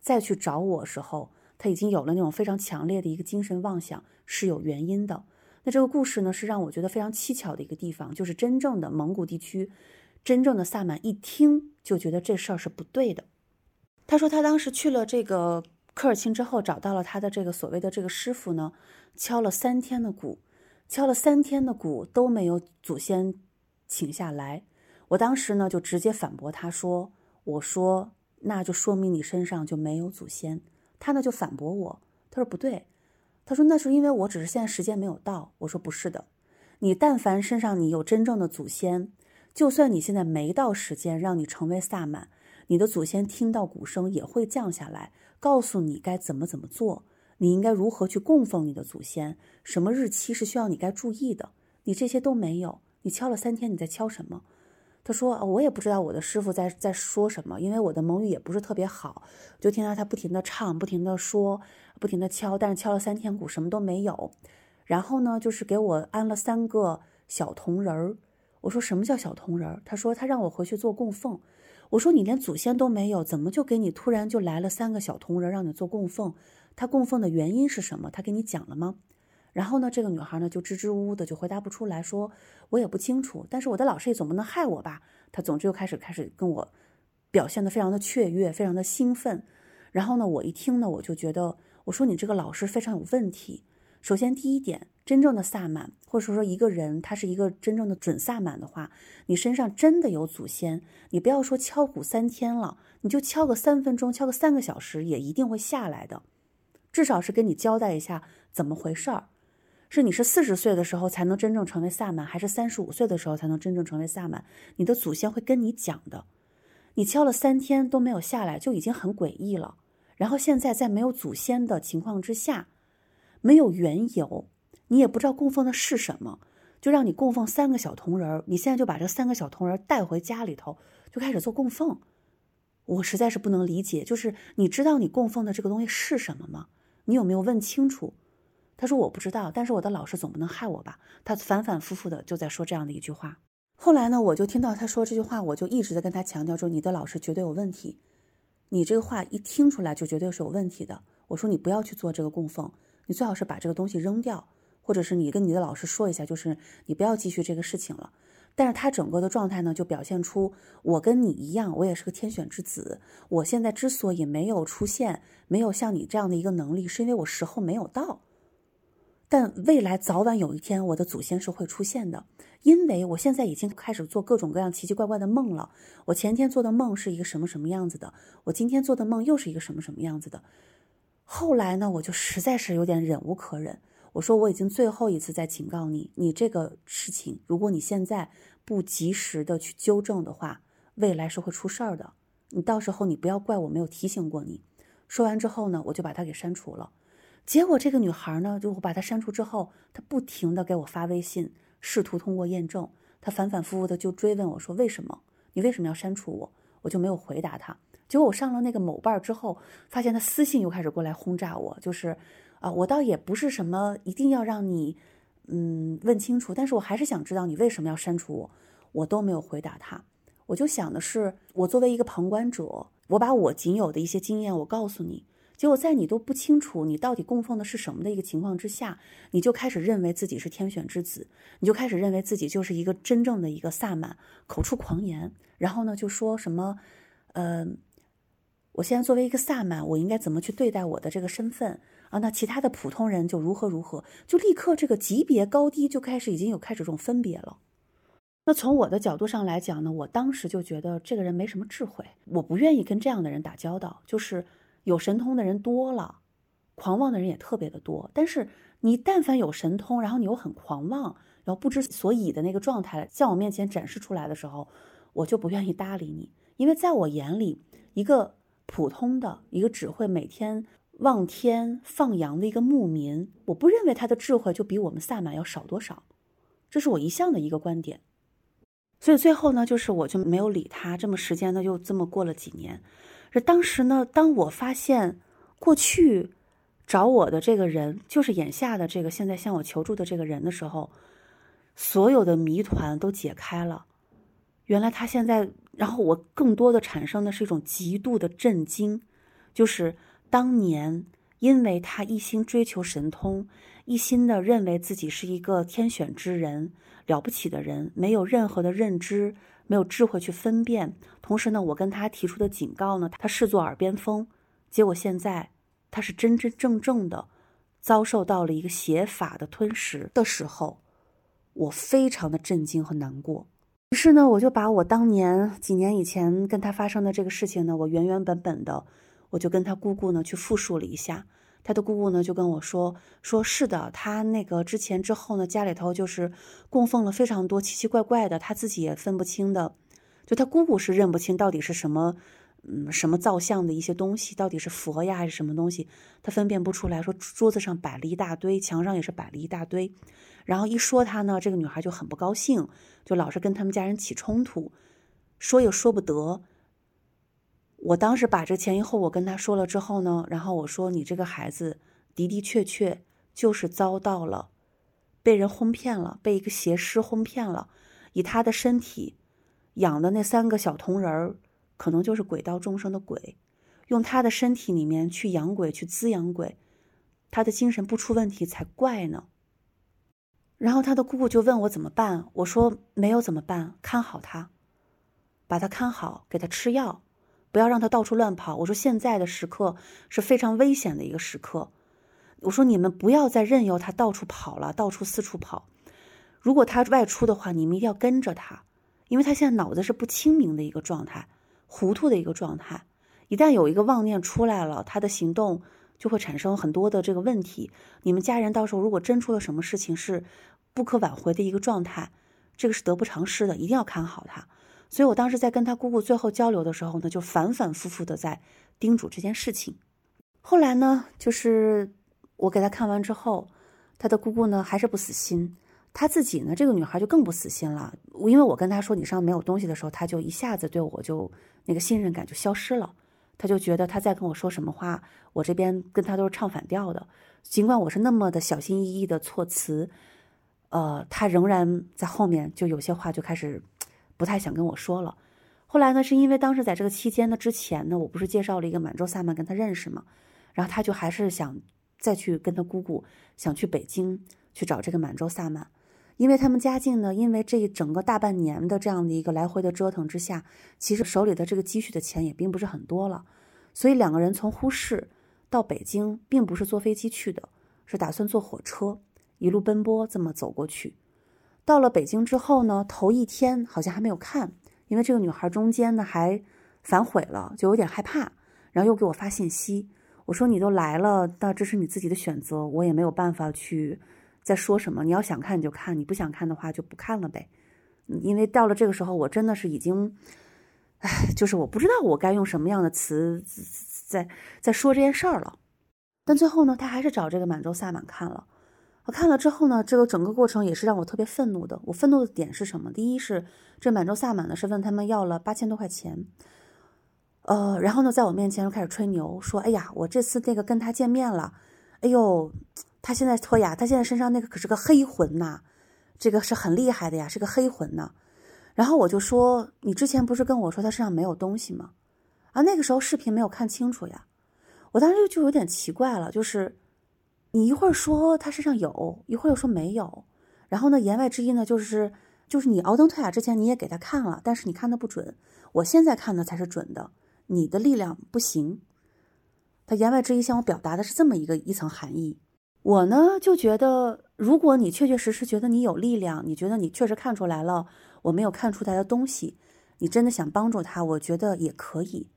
再去找我时候，他已经有了那种非常强烈的一个精神妄想，是有原因的。那这个故事呢，是让我觉得非常蹊跷的一个地方，就是真正的蒙古地区，真正的萨满一听就觉得这事儿是不对的。他说他当时去了这个科尔沁之后，找到了他的这个所谓的这个师傅呢，敲了三天的鼓，敲了三天的鼓都没有祖先请下来。我当时呢就直接反驳他说：“我说那就说明你身上就没有祖先。”他呢就反驳我，他说不对，他说那是因为我只是现在时间没有到。我说不是的，你但凡身上你有真正的祖先，就算你现在没到时间让你成为萨满，你的祖先听到鼓声也会降下来，告诉你该怎么怎么做，你应该如何去供奉你的祖先，什么日期是需要你该注意的，你这些都没有，你敲了三天，你在敲什么？他说：“我也不知道我的师傅在在说什么，因为我的蒙语也不是特别好，就听到他不停的唱，不停的说，不停的敲，但是敲了三天鼓什么都没有。然后呢，就是给我安了三个小铜人儿。我说什么叫小铜人儿？他说他让我回去做供奉。我说你连祖先都没有，怎么就给你突然就来了三个小铜人让你做供奉？他供奉的原因是什么？他给你讲了吗？”然后呢，这个女孩呢就支支吾吾的，就回答不出来，说我也不清楚。但是我的老师也总不能害我吧？她总之就开始开始跟我表现的非常的雀跃，非常的兴奋。然后呢，我一听呢，我就觉得，我说你这个老师非常有问题。首先第一点，真正的萨满，或者说一个人他是一个真正的准萨满的话，你身上真的有祖先，你不要说敲鼓三天了，你就敲个三分钟，敲个三个小时，也一定会下来的。至少是跟你交代一下怎么回事儿。是你是四十岁的时候才能真正成为萨满，还是三十五岁的时候才能真正成为萨满？你的祖先会跟你讲的。你敲了三天都没有下来，就已经很诡异了。然后现在在没有祖先的情况之下，没有缘由，你也不知道供奉的是什么，就让你供奉三个小铜人儿。你现在就把这三个小铜人带回家里头，就开始做供奉。我实在是不能理解，就是你知道你供奉的这个东西是什么吗？你有没有问清楚？他说我不知道，但是我的老师总不能害我吧？他反反复复的就在说这样的一句话。后来呢，我就听到他说这句话，我就一直在跟他强调说你的老师绝对有问题，你这个话一听出来就绝对是有问题的。我说你不要去做这个供奉，你最好是把这个东西扔掉，或者是你跟你的老师说一下，就是你不要继续这个事情了。但是他整个的状态呢，就表现出我跟你一样，我也是个天选之子。我现在之所以没有出现，没有像你这样的一个能力，是因为我时候没有到。但未来早晚有一天，我的祖先是会出现的，因为我现在已经开始做各种各样奇奇怪怪的梦了。我前天做的梦是一个什么什么样子的，我今天做的梦又是一个什么什么样子的。后来呢，我就实在是有点忍无可忍，我说我已经最后一次在警告你，你这个事情，如果你现在不及时的去纠正的话，未来是会出事儿的。你到时候你不要怪我没有提醒过你。说完之后呢，我就把他给删除了。结果这个女孩呢，就我把她删除之后，她不停的给我发微信，试图通过验证。她反反复复的就追问我说：“为什么？你为什么要删除我？”我就没有回答她。结果我上了那个某瓣之后，发现她私信又开始过来轰炸我，就是啊，我倒也不是什么一定要让你嗯问清楚，但是我还是想知道你为什么要删除我。我都没有回答她，我就想的是，我作为一个旁观者，我把我仅有的一些经验，我告诉你。结果在你都不清楚你到底供奉的是什么的一个情况之下，你就开始认为自己是天选之子，你就开始认为自己就是一个真正的一个萨满，口出狂言，然后呢就说什么，呃，我现在作为一个萨满，我应该怎么去对待我的这个身份啊？那其他的普通人就如何如何，就立刻这个级别高低就开始已经有开始这种分别了。那从我的角度上来讲呢，我当时就觉得这个人没什么智慧，我不愿意跟这样的人打交道。就是有神通的人多了，狂妄的人也特别的多。但是你但凡有神通，然后你又很狂妄，然后不知所以的那个状态在我面前展示出来的时候，我就不愿意搭理你，因为在我眼里，一个普通的一个只会每天望天放羊的一个牧民，我不认为他的智慧就比我们萨满要少多少，这是我一向的一个观点。所以最后呢，就是我就没有理他。这么时间呢，又这么过了几年。这当时呢，当我发现过去找我的这个人就是眼下的这个现在向我求助的这个人的时候，所有的谜团都解开了。原来他现在，然后我更多的产生的是一种极度的震惊，就是当年因为他一心追求神通，一心的认为自己是一个天选之人。了不起的人没有任何的认知，没有智慧去分辨。同时呢，我跟他提出的警告呢，他视作耳边风。结果现在他是真真正正的遭受到了一个邪法的吞噬的时候，我非常的震惊和难过。于是呢，我就把我当年几年以前跟他发生的这个事情呢，我原原本本的，我就跟他姑姑呢去复述了一下。他的姑姑呢就跟我说，说是的，他那个之前之后呢，家里头就是供奉了非常多奇奇怪怪的，他自己也分不清的，就他姑姑是认不清到底是什么，嗯，什么造像的一些东西，到底是佛呀还是什么东西，他分辨不出来。说桌子上摆了一大堆，墙上也是摆了一大堆，然后一说他呢，这个女孩就很不高兴，就老是跟他们家人起冲突，说又说不得。我当时把这前因后果跟他说了之后呢，然后我说：“你这个孩子的的确确就是遭到了被人哄骗了，被一个邪师哄骗了。以他的身体养的那三个小铜人儿，可能就是鬼道众生的鬼，用他的身体里面去养鬼，去滋养鬼，他的精神不出问题才怪呢。”然后他的姑姑就问我怎么办，我说：“没有怎么办，看好他，把他看好，给他吃药。”不要让他到处乱跑。我说现在的时刻是非常危险的一个时刻。我说你们不要再任由他到处跑了，到处四处跑。如果他外出的话，你们一定要跟着他，因为他现在脑子是不清明的一个状态，糊涂的一个状态。一旦有一个妄念出来了，他的行动就会产生很多的这个问题。你们家人到时候如果真出了什么事情，是不可挽回的一个状态，这个是得不偿失的，一定要看好他。所以，我当时在跟他姑姑最后交流的时候呢，就反反复复的在叮嘱这件事情。后来呢，就是我给他看完之后，他的姑姑呢还是不死心，他自己呢，这个女孩就更不死心了。因为我跟他说你身上没有东西的时候，他就一下子对我就那个信任感就消失了。他就觉得他再跟我说什么话，我这边跟他都是唱反调的。尽管我是那么的小心翼翼的措辞，呃，他仍然在后面就有些话就开始。不太想跟我说了，后来呢，是因为当时在这个期间呢，之前呢，我不是介绍了一个满洲萨满跟他认识嘛，然后他就还是想再去跟他姑姑想去北京去找这个满洲萨满，因为他们家境呢，因为这整个大半年的这样的一个来回的折腾之下，其实手里的这个积蓄的钱也并不是很多了，所以两个人从呼市到北京，并不是坐飞机去的，是打算坐火车一路奔波这么走过去。到了北京之后呢，头一天好像还没有看，因为这个女孩中间呢还反悔了，就有点害怕，然后又给我发信息。我说你都来了，那这是你自己的选择，我也没有办法去再说什么。你要想看你就看，你不想看的话就不看了呗。因为到了这个时候，我真的是已经，唉，就是我不知道我该用什么样的词在在说这件事儿了。但最后呢，他还是找这个满洲萨满看了。我看了之后呢，这个整个过程也是让我特别愤怒的。我愤怒的点是什么？第一是这满洲萨满呢是问他们要了八千多块钱，呃，然后呢在我面前又开始吹牛，说：“哎呀，我这次那个跟他见面了，哎呦，他现在托呀，他现在身上那个可是个黑魂呐，这个是很厉害的呀，是个黑魂呐。”然后我就说：“你之前不是跟我说他身上没有东西吗？啊，那个时候视频没有看清楚呀。”我当时就有点奇怪了，就是。你一会儿说他身上有，一会儿又说没有，然后呢，言外之意呢，就是就是你熬登退雅之前你也给他看了，但是你看的不准，我现在看的才是准的。你的力量不行。他言外之意向我表达的是这么一个一层含义。我呢就觉得，如果你确确实实觉得你有力量，你觉得你确实看出来了我没有看出来的东西，你真的想帮助他，我觉得也可以。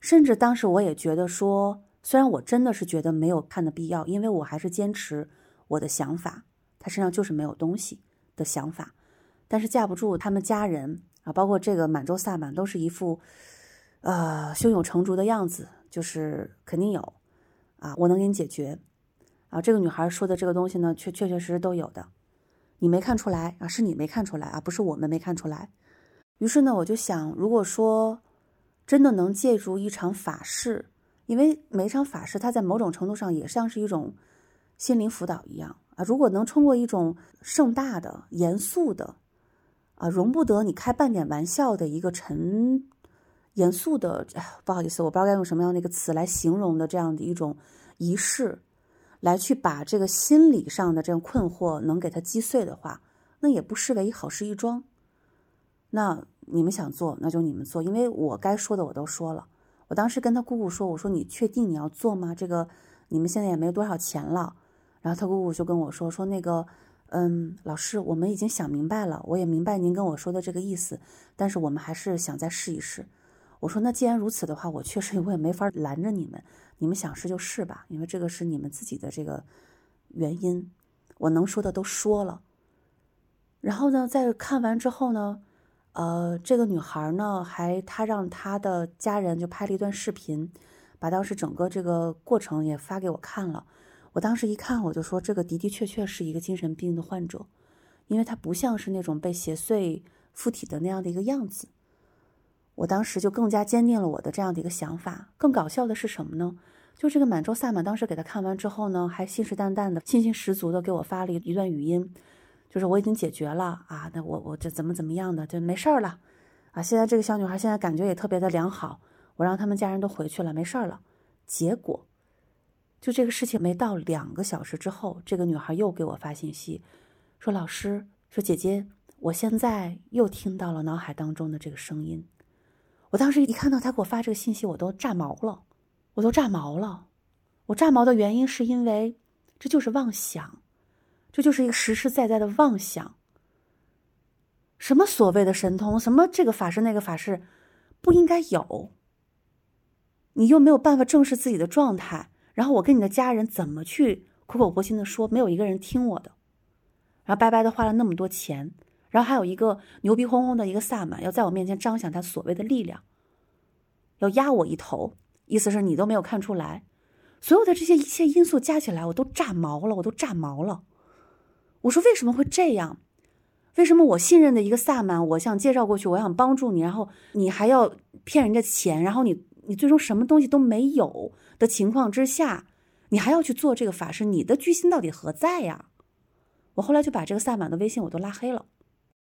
甚至当时我也觉得说，虽然我真的是觉得没有看的必要，因为我还是坚持我的想法，他身上就是没有东西的想法。但是架不住他们家人啊，包括这个满洲萨满，都是一副呃胸有成竹的样子，就是肯定有啊，我能给你解决。啊，这个女孩说的这个东西呢，确确确实实都有的，你没看出来啊？是你没看出来啊？不是我们没看出来。于是呢，我就想，如果说真的能借助一场法事，因为每一场法事它在某种程度上也像是一种心灵辅导一样啊。如果能通过一种盛大的、严肃的啊，容不得你开半点玩笑的一个沉严肃的，不好意思，我不知道该用什么样的一个词来形容的这样的一种仪式。来去把这个心理上的这种困惑能给它击碎的话，那也不失为一好事一桩。那你们想做，那就你们做，因为我该说的我都说了。我当时跟他姑姑说：“我说你确定你要做吗？这个你们现在也没有多少钱了。”然后他姑姑就跟我说：“说那个，嗯，老师，我们已经想明白了，我也明白您跟我说的这个意思，但是我们还是想再试一试。”我说：“那既然如此的话，我确实 我也没法拦着你们。”你们想试就试吧，因为这个是你们自己的这个原因，我能说的都说了。然后呢，在看完之后呢，呃，这个女孩呢，还她让她的家人就拍了一段视频，把当时整个这个过程也发给我看了。我当时一看，我就说这个的的确确是一个精神病的患者，因为她不像是那种被邪祟附体的那样的一个样子。我当时就更加坚定了我的这样的一个想法。更搞笑的是什么呢？就这个满洲萨满当时给他看完之后呢，还信誓旦旦的、信心十足的给我发了一段语音，就是我已经解决了啊，那我我这怎么怎么样的就没事儿了啊。现在这个小女孩现在感觉也特别的良好，我让他们家人都回去了，没事儿了。结果，就这个事情没到两个小时之后，这个女孩又给我发信息，说老师，说姐姐，我现在又听到了脑海当中的这个声音。我当时一看到她给我发这个信息，我都炸毛了，我都炸毛了。我炸毛的原因是因为这就是妄想，这就是一个实实在在的妄想。什么所谓的神通，什么这个法师那个法师，不应该有。你又没有办法正视自己的状态，然后我跟你的家人怎么去苦口婆心的说，没有一个人听我的，然后白白的花了那么多钱。然后还有一个牛逼哄哄的一个萨满，要在我面前彰显他所谓的力量，要压我一头，意思是你都没有看出来。所有的这些一切因素加起来，我都炸毛了，我都炸毛了。我说为什么会这样？为什么我信任的一个萨满，我想介绍过去，我想帮助你，然后你还要骗人家钱，然后你你最终什么东西都没有的情况之下，你还要去做这个法事，你的居心到底何在呀？我后来就把这个萨满的微信我都拉黑了。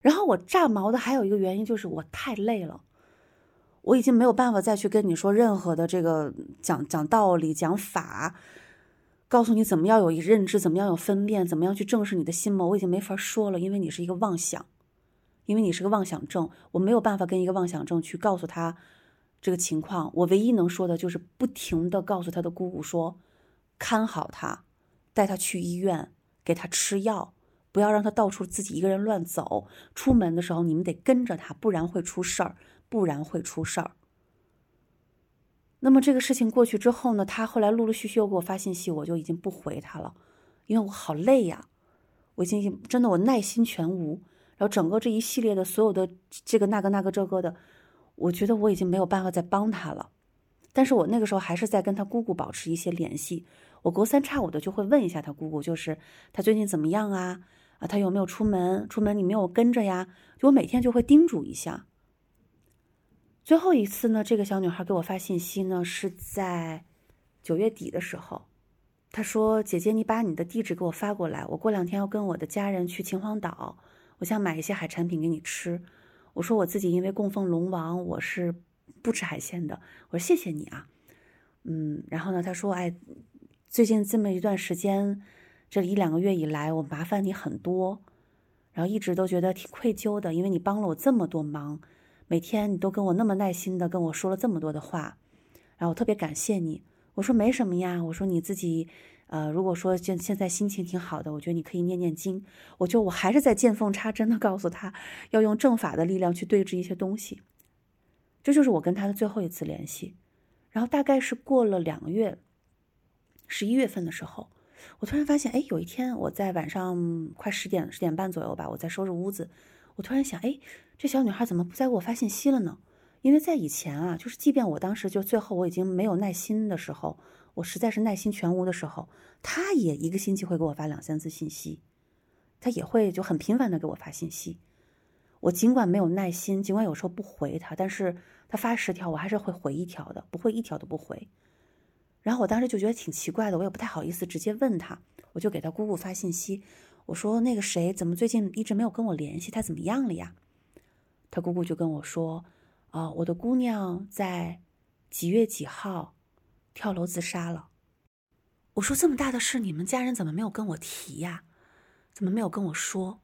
然后我炸毛的还有一个原因就是我太累了，我已经没有办法再去跟你说任何的这个讲讲道理、讲法，告诉你怎么样有认知，怎么样有分辨，怎么样去正视你的心魔，我已经没法说了，因为你是一个妄想，因为你是个妄想症，我没有办法跟一个妄想症去告诉他这个情况。我唯一能说的就是不停的告诉他的姑姑说，看好他，带他去医院，给他吃药。不要让他到处自己一个人乱走。出门的时候，你们得跟着他，不然会出事儿，不然会出事儿。那么这个事情过去之后呢，他后来陆陆续续又给我发信息，我就已经不回他了，因为我好累呀，我已经真的我耐心全无。然后整个这一系列的所有的这个那个那个这个的，我觉得我已经没有办法再帮他了。但是我那个时候还是在跟他姑姑保持一些联系，我隔三差五的就会问一下他姑姑，就是他最近怎么样啊？啊，他有没有出门？出门你没有跟着呀？就我每天就会叮嘱一下。最后一次呢，这个小女孩给我发信息呢，是在九月底的时候，她说：“姐姐，你把你的地址给我发过来，我过两天要跟我的家人去秦皇岛，我想买一些海产品给你吃。”我说：“我自己因为供奉龙王，我是不吃海鲜的。”我说：“谢谢你啊。”嗯，然后呢，她说：“哎，最近这么一段时间。”这一两个月以来，我麻烦你很多，然后一直都觉得挺愧疚的，因为你帮了我这么多忙，每天你都跟我那么耐心的跟我说了这么多的话，然后我特别感谢你。我说没什么呀，我说你自己，呃，如果说现现在心情挺好的，我觉得你可以念念经。我就我还是在见缝插针的告诉他，要用正法的力量去对峙一些东西。这就是我跟他的最后一次联系。然后大概是过了两个月，十一月份的时候，我突然发现，哎，有一天我在晚上快十点十点半左右吧，我在收拾屋子，我突然想，哎，这小女孩怎么不再给我发信息了呢？因为在以前啊，就是即便我当时就最后我已经没有耐心的时候，我实在是耐心全无的时候，她也一个星期会给我发两三次信息，她也会就很频繁的给我发信息。我尽管没有耐心，尽管有时候不回她，但是她发十条，我还是会回一条的，不会一条都不回。然后我当时就觉得挺奇怪的，我也不太好意思直接问她，我就给她姑姑发信息，我说那个谁怎么最近一直没有跟我联系，他怎么样了呀？他姑姑就跟我说。啊，我的姑娘在几月几号跳楼自杀了？我说这么大的事，你们家人怎么没有跟我提呀？怎么没有跟我说？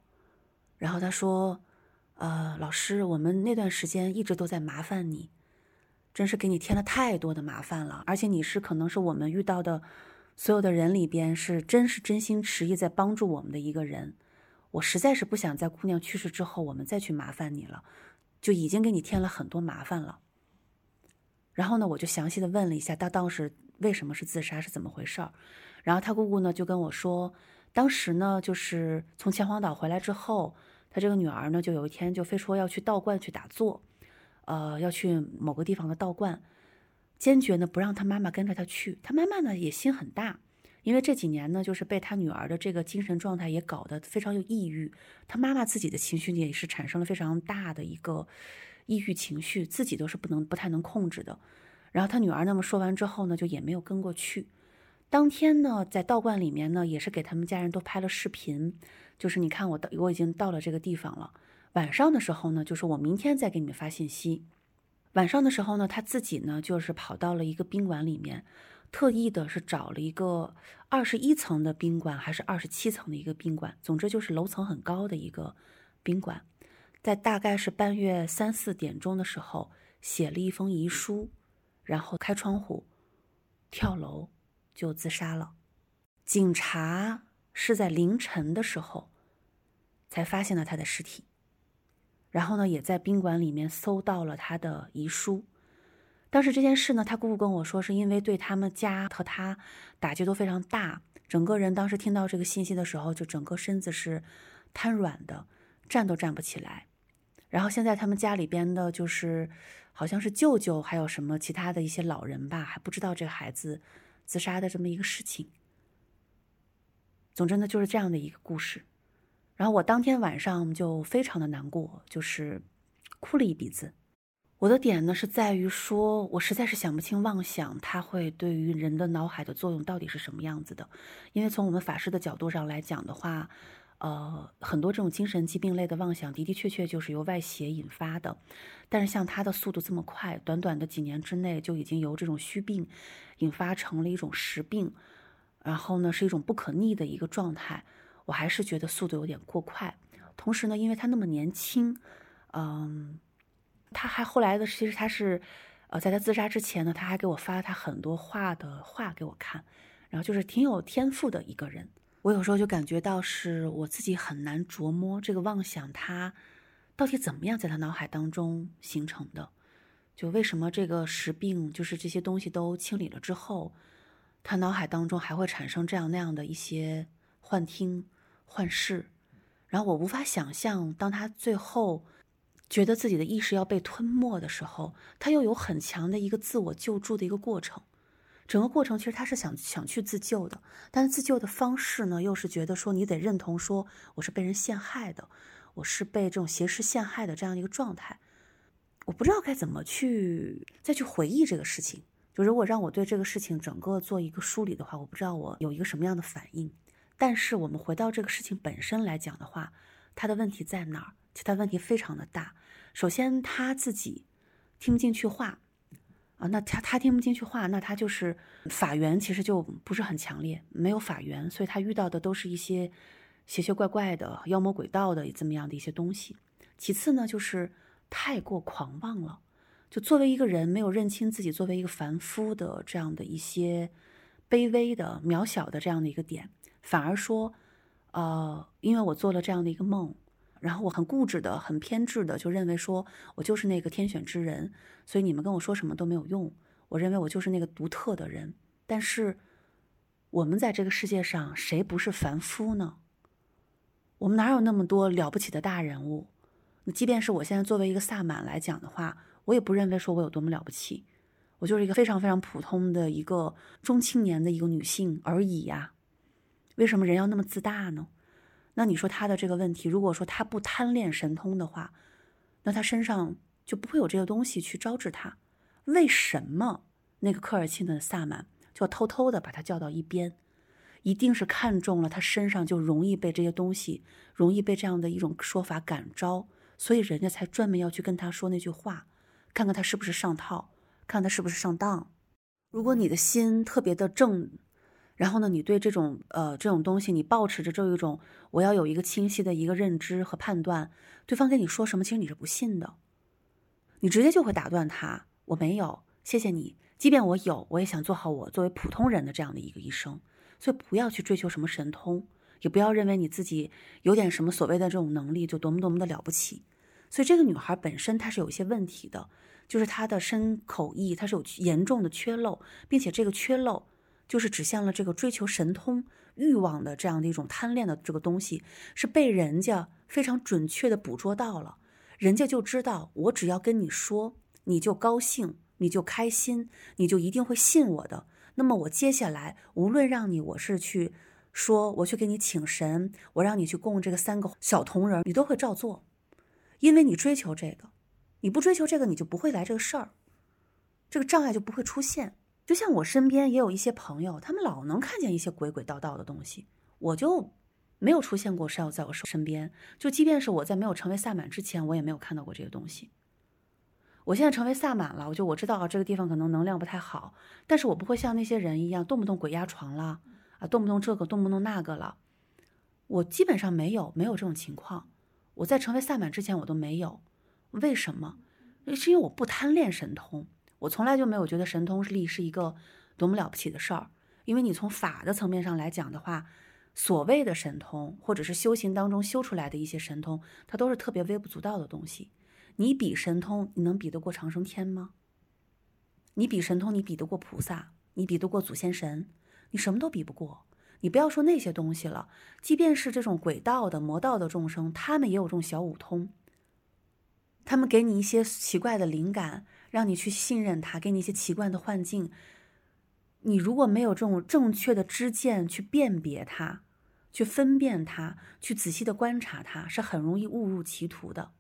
然后他说：“呃，老师，我们那段时间一直都在麻烦你，真是给你添了太多的麻烦了。而且你是可能是我们遇到的所有的人里边，是真是真心实意在帮助我们的一个人。我实在是不想在姑娘去世之后，我们再去麻烦你了。”就已经给你添了很多麻烦了。然后呢，我就详细的问了一下他当时为什么是自杀，是怎么回事儿。然后他姑姑呢就跟我说，当时呢就是从秦皇岛回来之后，他这个女儿呢就有一天就非说要去道观去打坐，呃，要去某个地方的道观，坚决呢不让他妈妈跟着他去。他妈妈呢也心很大。因为这几年呢，就是被他女儿的这个精神状态也搞得非常有抑郁，他妈妈自己的情绪也是产生了非常大的一个抑郁情绪，自己都是不能不太能控制的。然后他女儿那么说完之后呢，就也没有跟过去。当天呢，在道观里面呢，也是给他们家人都拍了视频，就是你看我到我已经到了这个地方了。晚上的时候呢，就是我明天再给你们发信息。晚上的时候呢，他自己呢就是跑到了一个宾馆里面。特意的是找了一个二十一层的宾馆，还是二十七层的一个宾馆，总之就是楼层很高的一个宾馆。在大概是半夜三四点钟的时候，写了一封遗书，然后开窗户跳楼就自杀了。警察是在凌晨的时候才发现了他的尸体，然后呢，也在宾馆里面搜到了他的遗书。当时这件事呢，他姑姑跟我说，是因为对他们家和他打击都非常大，整个人当时听到这个信息的时候，就整个身子是瘫软的，站都站不起来。然后现在他们家里边的，就是好像是舅舅，还有什么其他的一些老人吧，还不知道这个孩子自杀的这么一个事情。总之呢，就是这样的一个故事。然后我当天晚上就非常的难过，就是哭了一鼻子。我的点呢是在于说，我实在是想不清妄想它会对于人的脑海的作用到底是什么样子的。因为从我们法师的角度上来讲的话，呃，很多这种精神疾病类的妄想的的确确就是由外邪引发的。但是像他的速度这么快，短短的几年之内就已经由这种虚病引发成了一种实病，然后呢是一种不可逆的一个状态，我还是觉得速度有点过快。同时呢，因为他那么年轻，嗯。他还后来的，其实他是，呃，在他自杀之前呢，他还给我发了他很多画的画给我看，然后就是挺有天赋的一个人。我有时候就感觉到是我自己很难琢磨这个妄想，他到底怎么样在他脑海当中形成的？就为什么这个实病，就是这些东西都清理了之后，他脑海当中还会产生这样那样的一些幻听、幻视？然后我无法想象，当他最后。觉得自己的意识要被吞没的时候，他又有很强的一个自我救助的一个过程。整个过程其实他是想想去自救的，但是自救的方式呢，又是觉得说你得认同说我是被人陷害的，我是被这种邪师陷害的这样一个状态。我不知道该怎么去再去回忆这个事情。就如果让我对这个事情整个做一个梳理的话，我不知道我有一个什么样的反应。但是我们回到这个事情本身来讲的话，他的问题在哪儿？其他问题非常的大。首先他自己听不进去话啊，那他他听不进去话，那他就是法缘其实就不是很强烈，没有法缘，所以他遇到的都是一些邪邪怪怪的、妖魔鬼道的这么样的一些东西。其次呢，就是太过狂妄了，就作为一个人没有认清自己作为一个凡夫的这样的一些卑微的、渺小的这样的一个点，反而说，呃，因为我做了这样的一个梦，然后我很固执的、很偏执的就认为说我就是那个天选之人，所以你们跟我说什么都没有用。我认为我就是那个独特的人。但是我们在这个世界上，谁不是凡夫呢？我们哪有那么多了不起的大人物？那即便是我现在作为一个萨满来讲的话，我也不认为说我有多么了不起，我就是一个非常非常普通的一个中青年的一个女性而已呀。为什么人要那么自大呢？那你说他的这个问题，如果说他不贪恋神通的话，那他身上就不会有这个东西去招致他。为什么那个科尔沁的萨满就要偷偷的把他叫到一边？一定是看中了他身上就容易被这些东西，容易被这样的一种说法感召，所以人家才专门要去跟他说那句话，看看他是不是上套，看他是不是上当。如果你的心特别的正，然后呢，你对这种呃这种东西，你保持着这一种我要有一个清晰的一个认知和判断，对方跟你说什么，其实你是不信的，你直接就会打断他。我没有，谢谢你。即便我有，我也想做好我作为普通人的这样的一个一生。所以不要去追求什么神通，也不要认为你自己有点什么所谓的这种能力就多么多么的了不起。所以这个女孩本身她是有一些问题的，就是她的身口意她是有严重的缺漏，并且这个缺漏就是指向了这个追求神通欲望的这样的一种贪恋的这个东西，是被人家非常准确的捕捉到了，人家就知道我只要跟你说，你就高兴，你就开心，你就一定会信我的。那么我接下来无论让你我是去说，我去给你请神，我让你去供这个三个小铜人，你都会照做，因为你追求这个，你不追求这个，你就不会来这个事儿，这个障碍就不会出现。就像我身边也有一些朋友，他们老能看见一些鬼鬼道道的东西，我就没有出现过是要在我身边，就即便是我在没有成为萨满之前，我也没有看到过这个东西。我现在成为萨满了，我就我知道，这个地方可能能量不太好，但是我不会像那些人一样，动不动鬼压床了啊，动不动这个，动不动那个了。我基本上没有没有这种情况。我在成为萨满之前，我都没有。为什么？是因为我不贪恋神通，我从来就没有觉得神通力是一个多么了不起的事儿。因为你从法的层面上来讲的话，所谓的神通，或者是修行当中修出来的一些神通，它都是特别微不足道的东西。你比神通，你能比得过长生天吗？你比神通，你比得过菩萨？你比得过祖先神？你什么都比不过。你不要说那些东西了，即便是这种鬼道的、魔道的众生，他们也有这种小五通。他们给你一些奇怪的灵感，让你去信任他，给你一些奇怪的幻境。你如果没有这种正确的知见去辨别它，去分辨它，去仔细的观察它，是很容易误入歧途的。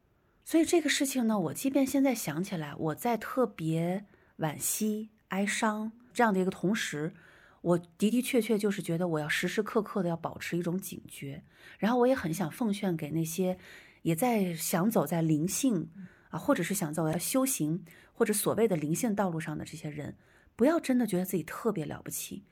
所以这个事情呢，我即便现在想起来，我在特别惋惜、哀伤这样的一个同时，我的的确确就是觉得我要时时刻刻的要保持一种警觉。然后我也很想奉献给那些也在想走在灵性啊，或者是想走在修行或者所谓的灵性道路上的这些人，不要真的觉得自己特别了不起。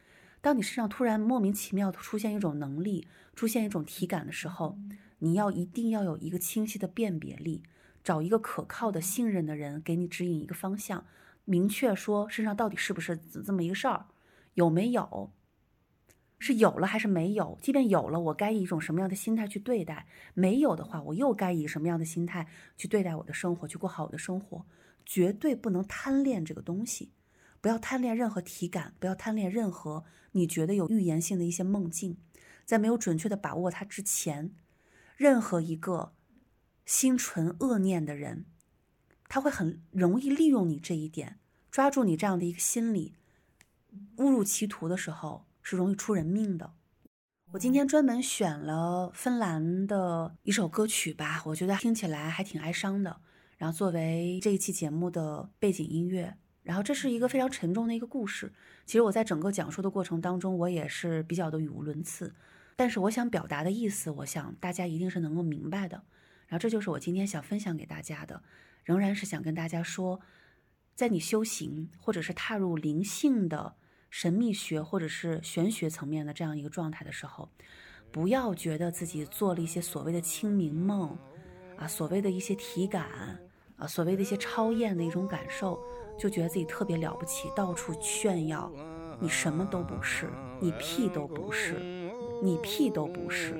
当你身上突然莫名其妙出现一种能力，出现一种体感的时候，你要一定要有一个清晰的辨别力。找一个可靠的、信任的人给你指引一个方向，明确说身上到底是不是这么一个事儿，有没有？是有了还是没有？即便有了，我该以一种什么样的心态去对待？没有的话，我又该以什么样的心态去对待我的生活，去过好我的生活？绝对不能贪恋这个东西，不要贪恋任何体感，不要贪恋任何你觉得有预言性的一些梦境，在没有准确的把握它之前，任何一个。心存恶念的人，他会很容易利用你这一点，抓住你这样的一个心理，误入歧途的时候是容易出人命的。我今天专门选了芬兰的一首歌曲吧，我觉得听起来还挺哀伤的，然后作为这一期节目的背景音乐。然后这是一个非常沉重的一个故事。其实我在整个讲述的过程当中，我也是比较的语无伦次，但是我想表达的意思，我想大家一定是能够明白的。然后这就是我今天想分享给大家的，仍然是想跟大家说，在你修行或者是踏入灵性的神秘学或者是玄学层面的这样一个状态的时候，不要觉得自己做了一些所谓的清明梦，啊，所谓的一些体感，啊，所谓的一些超验的一种感受，就觉得自己特别了不起，到处炫耀，你什么都不是，你屁都不是，你屁都不是。